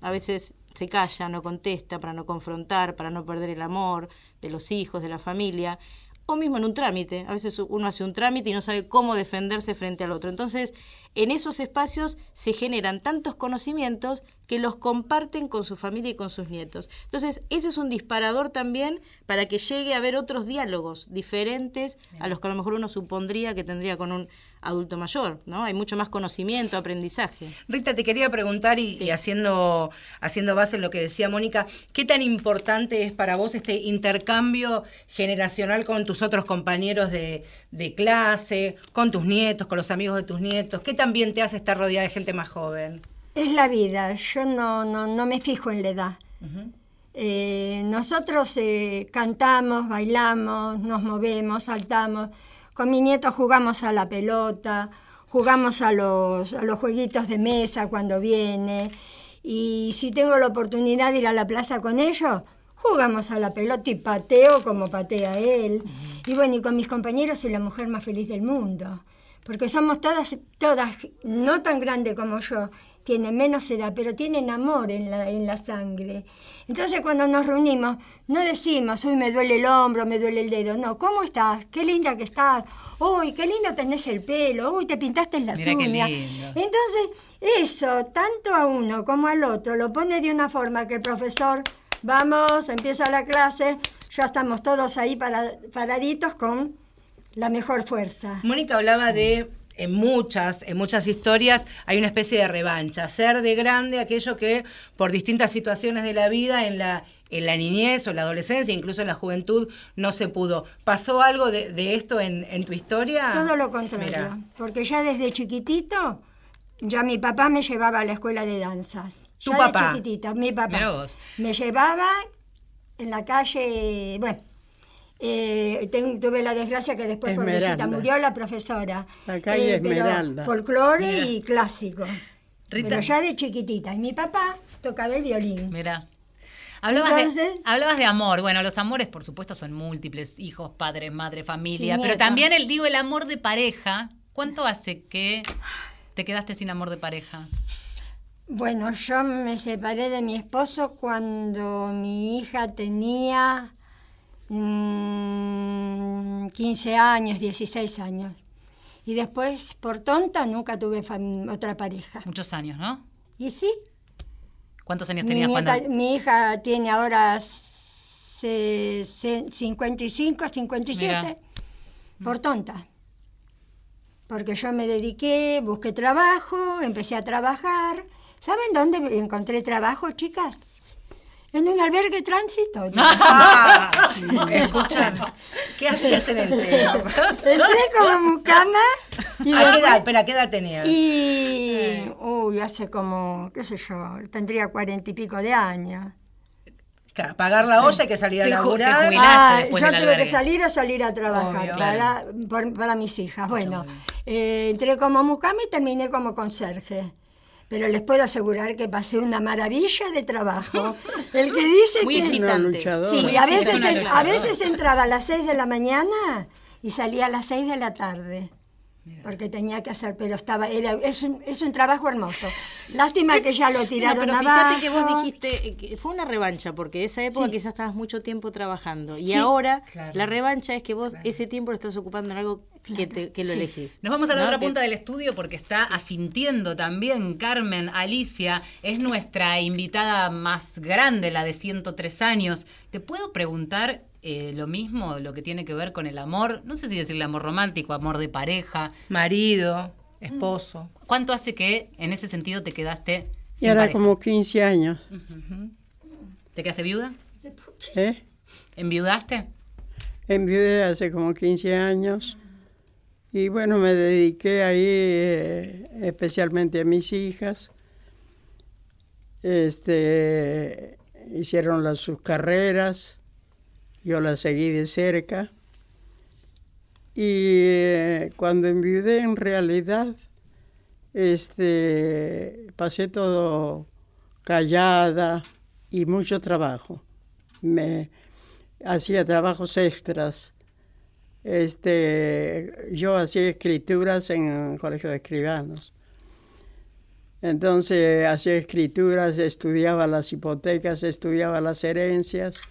a veces se calla, no contesta para no confrontar, para no perder el amor de los hijos, de la familia, o mismo en un trámite. A veces uno hace un trámite y no sabe cómo defenderse frente al otro. Entonces, en esos espacios se generan tantos conocimientos que los comparten con su familia y con sus nietos. Entonces, eso es un disparador también para que llegue a haber otros diálogos diferentes a los que a lo mejor uno supondría que tendría con un adulto mayor, ¿no? Hay mucho más conocimiento, aprendizaje. Rita, te quería preguntar y, y haciendo, haciendo base en lo que decía Mónica, ¿qué tan importante es para vos este intercambio generacional con tus otros compañeros de, de clase, con tus nietos, con los amigos de tus nietos? ¿Qué también te hace estar rodeada de gente más joven? Es la vida, yo no, no, no me fijo en la edad. Eh, nosotros eh, cantamos, bailamos, nos movemos, saltamos. Con mi nieto jugamos a la pelota, jugamos a los, a los jueguitos de mesa cuando viene. Y si tengo la oportunidad de ir a la plaza con ellos, jugamos a la pelota y pateo como patea él. Y bueno, y con mis compañeros soy la mujer más feliz del mundo. Porque somos todas, todas, no tan grandes como yo, tienen menos edad, pero tienen amor en la, en la sangre. Entonces cuando nos reunimos, no decimos, uy, me duele el hombro, me duele el dedo. No, ¿cómo estás? Qué linda que estás. Uy, qué lindo tenés el pelo. Uy, te pintaste las Mira qué uñas. lindo. Entonces, eso, tanto a uno como al otro, lo pone de una forma que el profesor, vamos, empieza la clase, ya estamos todos ahí para, paraditos con la mejor fuerza. Mónica hablaba de en muchas, en muchas historias hay una especie de revancha, ser de grande aquello que por distintas situaciones de la vida en la en la niñez o la adolescencia, incluso en la juventud, no se pudo. ¿Pasó algo de, de esto en, en, tu historia? Todo lo contrario, porque ya desde chiquitito, ya mi papá me llevaba a la escuela de danzas. ¿Tu ya papá? De mi papá. Me llevaba en la calle, bueno, eh, ten, tuve la desgracia que después pobrecita, murió la profesora. La calle eh, Esmeralda. Folclore y clásico. Rita. Pero ya de chiquitita. Y mi papá tocaba el violín. Mira. Hablabas, Entonces, de, hablabas de amor. Bueno, los amores, por supuesto, son múltiples: hijos, padres, madre, familia. Pero también el digo el amor de pareja. ¿Cuánto hace que te quedaste sin amor de pareja? Bueno, yo me separé de mi esposo cuando mi hija tenía mmm, 15 años, 16 años. Y después, por tonta, nunca tuve otra pareja. Muchos años, ¿no? ¿Y sí? ¿Cuántos años tenías mi cuando...? Mi hija tiene ahora se, se, 55, 57, Mira. por tonta. Porque yo me dediqué, busqué trabajo, empecé a trabajar. ¿Saben dónde encontré trabajo, chicas? En un albergue tránsito. [laughs] Ah, escuchan, ¿qué hacías en el teo? [laughs] Entré como mucama. Y ¿A qué edad? Espera, ¿qué edad tenías? Y, uy, hace como, qué sé yo, tendría cuarenta y pico de años. Pagar la olla, hay que salir a laburar. Ah, yo tuve que salir o salir a trabajar Obvio, para, claro. por, para, mis hijas. Bueno, eh, entré como mucama y terminé como conserje pero les puedo asegurar que pasé una maravilla de trabajo. [laughs] El que dice Muy que... excitante. Sí, Muy a veces, en, a veces entraba a las 6 de la mañana y salía a las 6 de la tarde. Porque tenía que hacer, pero estaba, era, es, un, es un trabajo hermoso. Lástima que ya lo tiraron no, pero abajo. Fíjate que vos dijiste, que fue una revancha, porque esa época sí. quizás estabas mucho tiempo trabajando. Y sí, ahora claro. la revancha es que vos claro. ese tiempo lo estás ocupando en algo que, te, que lo sí. elegís. Nos vamos a la ¿no? otra punta del estudio porque está asintiendo también Carmen Alicia, es nuestra invitada más grande, la de 103 años. ¿Te puedo preguntar eh, lo mismo, lo que tiene que ver con el amor, no sé si decirle amor romántico, amor de pareja. Marido, esposo. ¿Cuánto hace que en ese sentido te quedaste sin Y era pareja? como 15 años. Uh -huh. ¿Te quedaste viuda? ¿Eh? ¿Enviudaste? Enviudé hace como 15 años. Y bueno, me dediqué ahí eh, especialmente a mis hijas. Este, hicieron las, sus carreras, yo las seguí de cerca. Y eh, cuando enviudé en realidad, este, pasé todo callada y mucho trabajo. Me hacía trabajos extras. Este, yo hacía escrituras en el colegio de escribanos. Entonces hacía escrituras, estudiaba las hipotecas, estudiaba las herencias,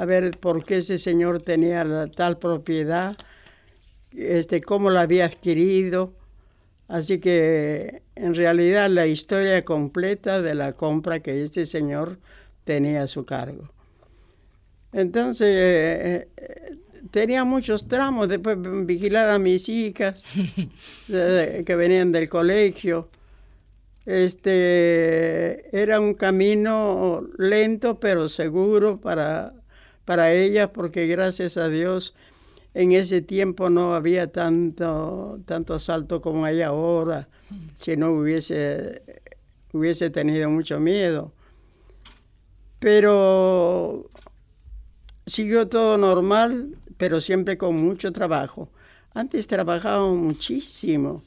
a ver por qué ese señor tenía la, tal propiedad, este, cómo la había adquirido. Así que en realidad la historia completa de la compra que este señor tenía a su cargo. Entonces eh, eh, tenía muchos tramos, después vigilar a mis hijas [laughs] eh, que venían del colegio este, era un camino lento pero seguro para, para ella porque gracias a Dios en ese tiempo no había tanto, tanto asalto como hay ahora, si no hubiese, hubiese tenido mucho miedo. Pero siguió todo normal, pero siempre con mucho trabajo. Antes trabajábamos muchísimo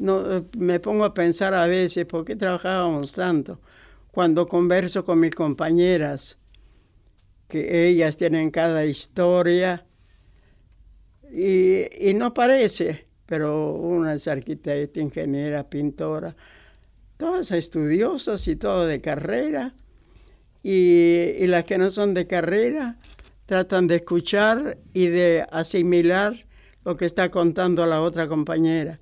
no, me pongo a pensar a veces por qué trabajábamos tanto. Cuando converso con mis compañeras, que ellas tienen cada historia, y, no parece, pero una es arquitecta, ingeniera, pintora, todas estudiosas y todo de carrera, y, y las que no son de carrera tratan de escuchar y de asimilar lo que está contando la otra compañera.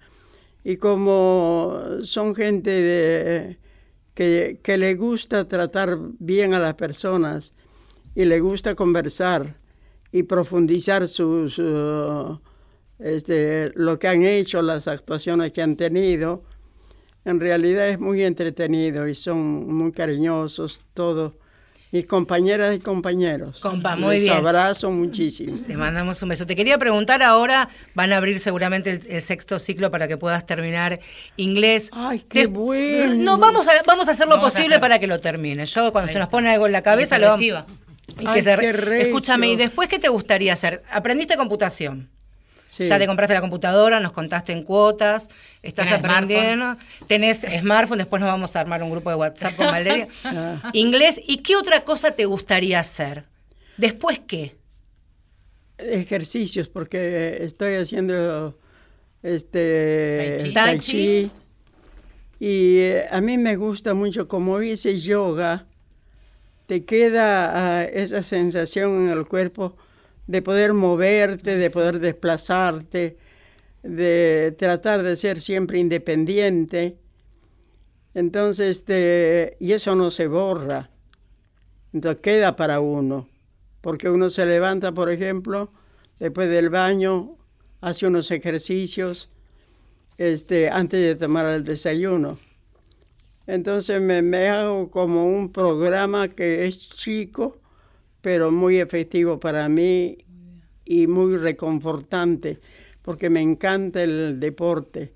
Y como son gente que, que le gusta tratar bien a las personas y le gusta conversar y profundizar sus, este, lo que han hecho, las actuaciones que han tenido, en realidad es muy entretenido y son muy cariñosos todos mis compañeras y compañeros. Compa, muy Les abrazo muchísimo. Le mandamos un beso. Te quería preguntar ahora, van a abrir seguramente el, sexto ciclo para que puedas terminar inglés. Ay, qué bueno. No, vamos a, vamos a hacer lo posible para que lo termine. Yo cuando se nos pone algo en la cabeza lo... Y que se, escúchame, ¿y después qué te gustaría hacer? ¿Aprendiste computación? Ya te compraste la computadora, nos contaste en cuotas, estás aprendiendo, tenés smartphone, después nos vamos a armar un grupo de WhatsApp con [laughs] Valeria. Ah. Inglés, ¿y qué otra cosa te gustaría hacer? ¿Después qué? Ejercicios, porque estoy haciendo este tai chi. Y eh, a mí me gusta mucho, como hice yoga, te queda ah, esa sensación en el cuerpo de poder moverte, de poder desplazarte, de tratar de ser siempre independiente. Entonces, este, y eso no se borra, entonces queda para uno, porque uno se levanta, por ejemplo, después del baño, hace unos ejercicios este, antes de tomar el desayuno. Entonces me, me hago como un programa que es chico, pero muy efectivo para mí y muy reconfortante, porque me encanta el deporte.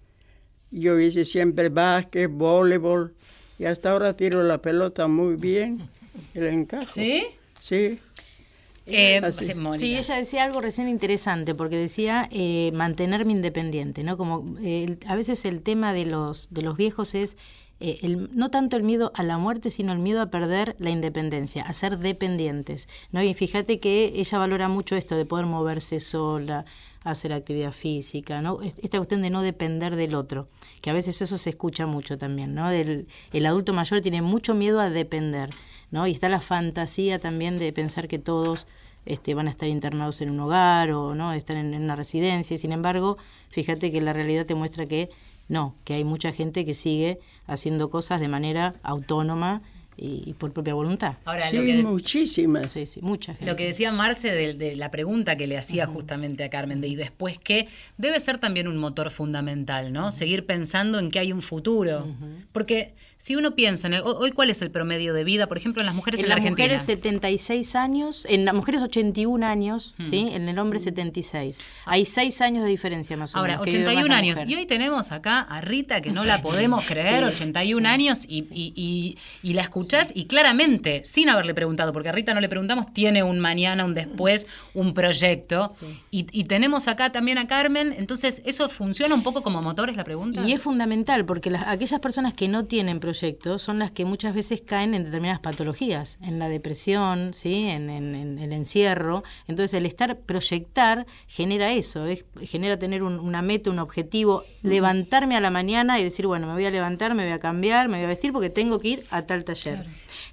Yo hice siempre básquet, voleibol, y hasta ahora tiro la pelota muy bien, el encajo. ¿Sí? Sí. Eh, sí, ella decía algo recién interesante, porque decía eh, mantenerme independiente, ¿no? Como eh, a veces el tema de los, de los viejos es eh, no tanto el miedo a la muerte, sino el miedo a perder la independencia, a ser dependientes. ¿no? Y fíjate que ella valora mucho esto de poder moverse sola, hacer actividad física, ¿no? Esta cuestión de no depender del otro, que a veces eso se escucha mucho también, ¿no? el adulto mayor tiene mucho miedo a depender, ¿no? Y está la fantasía también de pensar que todos este, van a estar internados en un hogar o no están en, en una residencia. Sin embargo, fíjate que la realidad te muestra que no, que hay mucha gente que sigue haciendo cosas de manera autónoma y, por propia voluntad. Ahora, sí, lo que muchísimas. Sí, sí, muchas. Lo que decía Marce de, la pregunta que le hacía justamente a Carmen de y después qué, debe ser también un motor fundamental, ¿no? Seguir pensando en que hay un futuro. Porque si uno piensa en hoy cuál es el promedio de vida, por ejemplo, en las mujeres en, la Argentina. En las mujeres 76 años, en las mujeres 81 años, ¿sí? En el hombre 76. Hay 6 años de diferencia más o menos. Ahora, 81 años. Y hoy tenemos acá a Rita que no la podemos [laughs] creer, 81 años y, y, y, la escuchamos escuchás y claramente, sin haberle preguntado, porque a Rita no le preguntamos, tiene un mañana, un después, un proyecto. Y, y tenemos acá también a Carmen, entonces, ¿eso funciona un poco como motor, es la pregunta? Y es fundamental porque las, aquellas personas que no tienen proyectos son las que muchas veces caen en determinadas patologías, en la depresión, ¿sí? en, en- en el encierro. Entonces el estar proyectar genera eso, es- genera tener un- una meta, un objetivo, levantarme a la mañana y decir, bueno, me voy a levantar, me voy a cambiar, me voy a vestir porque tengo que ir a tal taller.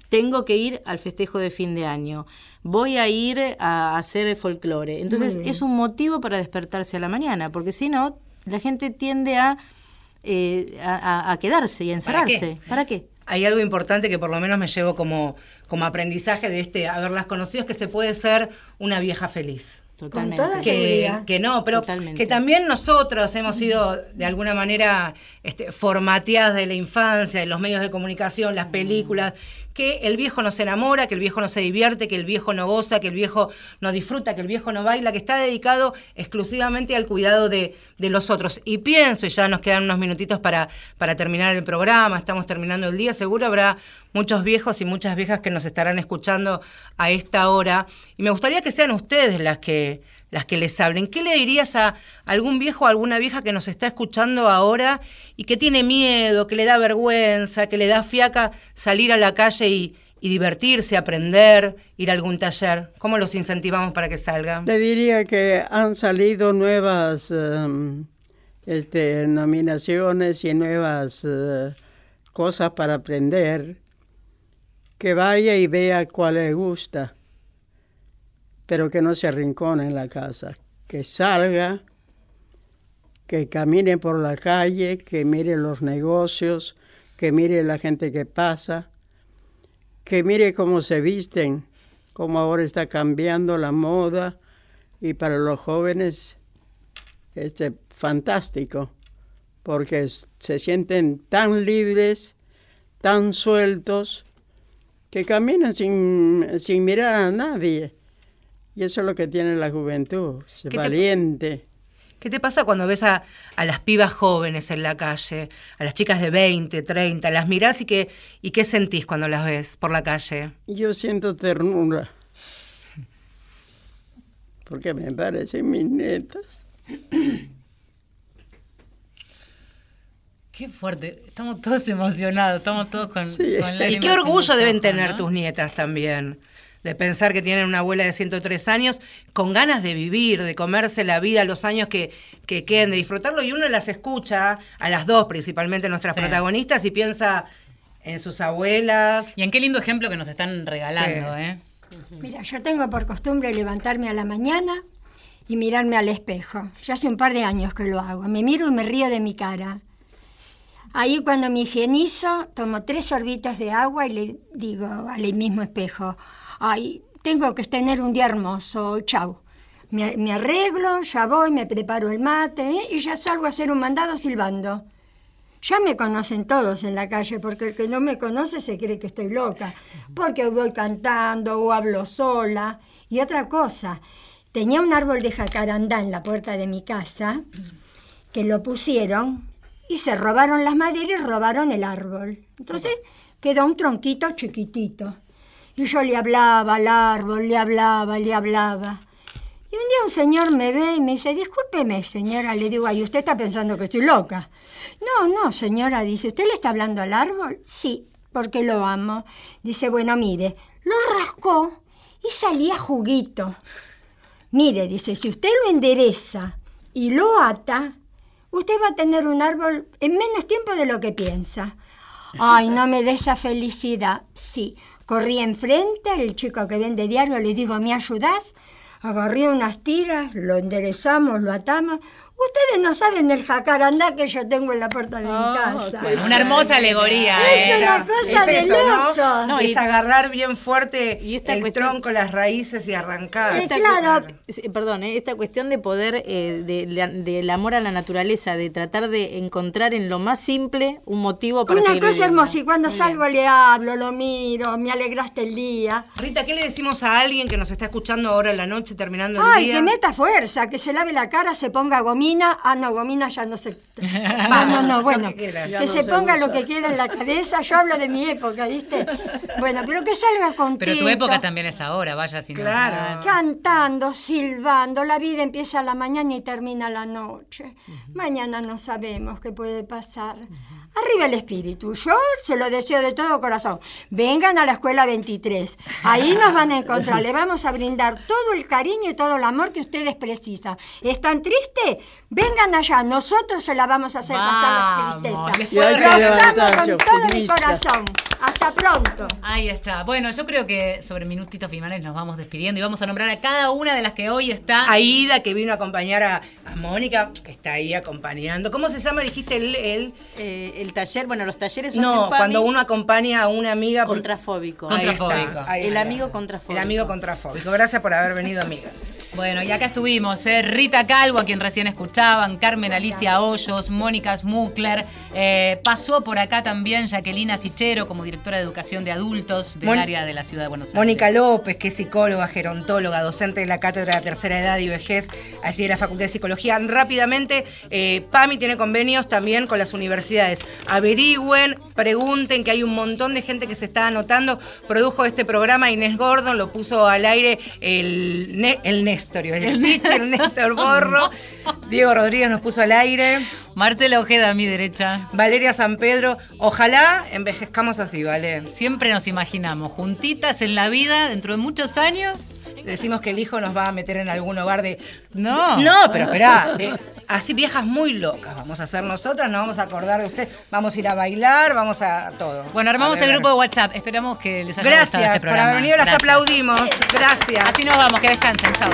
Tengo que ir al festejo de fin de año. Voy a ir a hacer folclore. Entonces es un motivo para despertarse a la mañana, porque si no, la gente tiende a, eh, a, quedarse y a ¿Para qué? encerrarse. ¿Para qué? Hay algo importante que por lo menos me llevo como, como aprendizaje de este haberlas conocido, es que se puede ser una vieja feliz. Totalmente. toda que, que no, pero Totalmente. que también nosotros hemos sido de alguna manera este, formateadas de la infancia, de los medios de comunicación, las películas, que el viejo no se enamora, que el viejo no se divierte, que el viejo no goza, que el viejo no disfruta, que el viejo no baila, que está dedicado exclusivamente al cuidado de, de los otros. Y pienso, y ya nos quedan unos minutitos para, para terminar el programa, estamos terminando el día, seguro habrá muchos viejos y muchas viejas que nos estarán escuchando a esta hora. Y me gustaría que sean ustedes las que, las que les hablen. ¿Qué le dirías a algún viejo o alguna vieja que nos está escuchando ahora y que tiene miedo, que le da vergüenza, que le da fiaca salir a la calle y, divertirse, aprender, ir a algún taller? ¿Cómo los incentivamos para que salgan? Le diría que han salido nuevas em, este, nominaciones y nuevas eh, cosas para aprender. Que vaya y vea cuál le gusta, pero que no se arrincone en la casa. Que salga, que camine por la calle, que mire los negocios, que mire la gente que pasa, que mire cómo se visten, cómo ahora está cambiando la moda y para los jóvenes este fantástico porque se sienten tan libres, tan sueltos que caminan sin mirar a nadie. Y eso es lo que tiene la juventud, es ¿Qué te- valiente. ¿Qué te pasa cuando ves a, a las pibas jóvenes en la calle, a las chicas de 20, 30, las mirás y qué, y qué sentís cuando las ves por la calle? Yo siento ternura. Porque me parecen mis netas. Qué fuerte. Estamos todos emocionados, estamos todos con, Sí. con Y qué orgullo deben ojos, tener ¿no? tus nietas también, de pensar que tienen una abuela de 103 años con ganas de vivir, de comerse la vida, los años que, que queden, de disfrutarlo, y uno las escucha, a las dos principalmente nuestras Sí. protagonistas, y piensa en sus abuelas. Y en qué lindo ejemplo que nos están regalando, Sí. ¿eh? Mira, yo tengo por costumbre levantarme a la mañana y mirarme al espejo. Ya hace un par de años que lo hago. Me miro y me río de mi cara. Ahí cuando me higienizo, tomo tres sorbitos de agua y le digo al mismo espejo, ay, tengo que tener un día hermoso, chau. Me, arreglo, ya voy, me preparo el mate ¿eh? y ya salgo a hacer un mandado silbando. Ya me conocen todos en la calle, porque el que no me conoce se cree que estoy loca, porque voy cantando o hablo sola. Y otra cosa, tenía un árbol de jacarandá en la puerta de mi casa, que lo pusieron y se robaron las maderas y robaron el árbol. Entonces quedó un tronquito chiquitito. Y yo le hablaba al árbol, le hablaba, le hablaba. Y un día un señor me ve y me dice, discúlpeme, señora. Le digo, ay, usted está pensando que estoy loca. No, no, señora, dice, ¿usted le está hablando al árbol? Sí, porque lo amo. Dice, bueno, mire, lo rascó y salía juguito. Mire, dice, si usted lo endereza y lo ata, usted va a tener un árbol en menos tiempo de lo que piensa. Ay, no me dé esa felicidad. Sí, corrí enfrente, el chico que vende diario le digo, ¿me ayudás? Agarré unas tiras, lo enderezamos, lo atamos. Ustedes no saben el jacarandá que yo tengo en la puerta de mi casa. Bueno, una hermosa alegoría, Es ¿eh? una cosa es de loco. No, es y- agarrar bien fuerte Y esta el cuestión- tronco, las raíces y arrancar. Esta claro. perdón, eh, esta cuestión de poder, eh, de- del amor a la naturaleza, de tratar de encontrar en lo más simple un motivo para Una cosa hermosa, y cuando salgo le hablo, lo miro, me alegraste el día. Rita, ¿qué le decimos a alguien que nos está escuchando ahora en la noche, terminando el Ay, día? que meta fuerza, que se lave la cara, se ponga gomita gomina, ah, no, gomina ya no sé. No, [laughs] no, no, bueno, que quiera. que Ya no se se ponga lo que quiera en la cabeza, yo hablo de mi época, ¿viste? Bueno, pero que salga contento. Pero tu época también es ahora, vaya si no. Claro. Cantando, silbando, la vida empieza a la mañana y termina a la noche. Mañana no sabemos qué puede pasar. Arriba el espíritu, yo se lo deseo de todo corazón. Vengan a la escuela 23, ahí nos van a encontrar, le vamos a brindar todo el cariño y todo el amor que ustedes precisan. ¿Están tristes? Vengan allá, nosotros se la vamos a hacer pasar las les tristezas. Los amo con todo mi corazón. Hasta pronto. Ahí está. Bueno, yo creo que sobre minutitos finales nos vamos despidiendo y vamos a nombrar a cada una de las que hoy está. Aida, que vino a acompañar a, a Mónica, que está ahí acompañando. ¿Cómo se llama? Dijiste el. el- Eh, el taller, bueno, los talleres son no, cuando uno acompaña a una amiga. por- contrafóbico. Ahí está, ahí El amigo contrafóbico. El amigo contrafóbico. Gracias por haber venido, amiga. Bueno, y acá estuvimos, ¿eh? Rita Calvo, a quien recién escuchaban, Carmen Alicia Hoyos, Mónica Smukler, eh, pasó por acá también Jacquelina Sichero como directora de educación de adultos del Mon- área de la ciudad de Buenos Aires. Mónica López, que es psicóloga, gerontóloga, docente de la Cátedra de Tercera Edad y Vejez, allí de la Facultad de Psicología. Rápidamente, eh, PAMI tiene convenios también con las universidades. Averigüen, pregunten, que hay un montón de gente que se está anotando. Produjo este programa Inés Gordon, lo puso al aire el, Ne- el Néstorio, el Néstor Borro. Diego Rodríguez nos puso al aire. Marcela Ojeda a mi derecha. Valeria San Pedro, ojalá envejezcamos así, ¿vale? Siempre nos imaginamos juntitas en la vida dentro de muchos años. Decimos que el hijo nos va a meter en algún hogar de. No. No, pero esperá. de- así viejas muy locas vamos a ser nosotras, nos vamos a acordar de usted. Vamos a ir a bailar, vamos a todo. Bueno, armamos el grupo de WhatsApp. Esperamos que les haya gustado Gracias este por programa. haber venido, las Gracias. aplaudimos. Gracias. Así nos vamos, que descansen. Chao.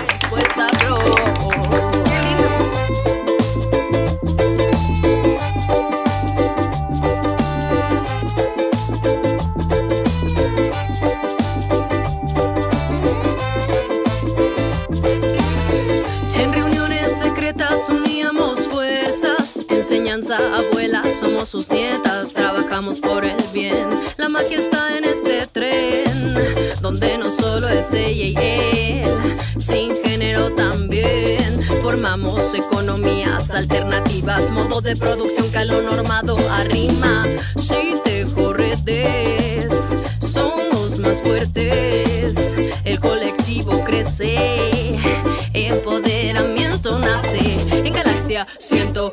Enseñanza abuela, somos sus nietas, trabajamos por el bien. La magia está en este tren, donde no solo es ella y él, sin género también. Formamos economías alternativas, modo de producción que normado arrima. Si te corretes, somos más fuertes, el colectivo crece, empoderamiento nace. En galaxia siento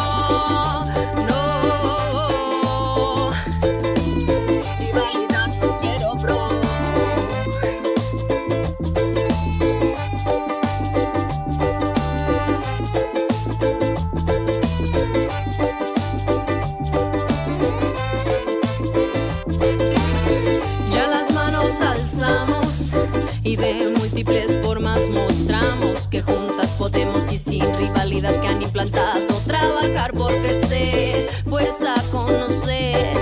Juntas podemos y sin rivalidad que han implantado trabajar por crecer, fuerza conocer,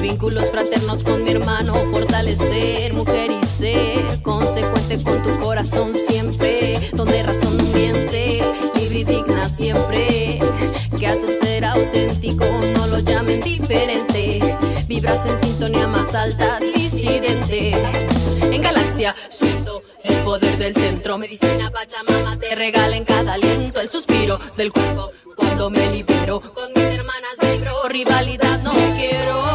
vínculos fraternos con mi hermano, fortalecer, mujer y ser, consecuente con tu corazón siempre, donde razón miente, libre y digna siempre, que a tu ser auténtico no lo llamen diferente, vibras en sintonía más alta, disidente, en galaxia siento poder del centro, medicina Pachamama te regala en cada aliento el suspiro del cuerpo cuando me libero, con mis hermanas vibro, rivalidad no quiero.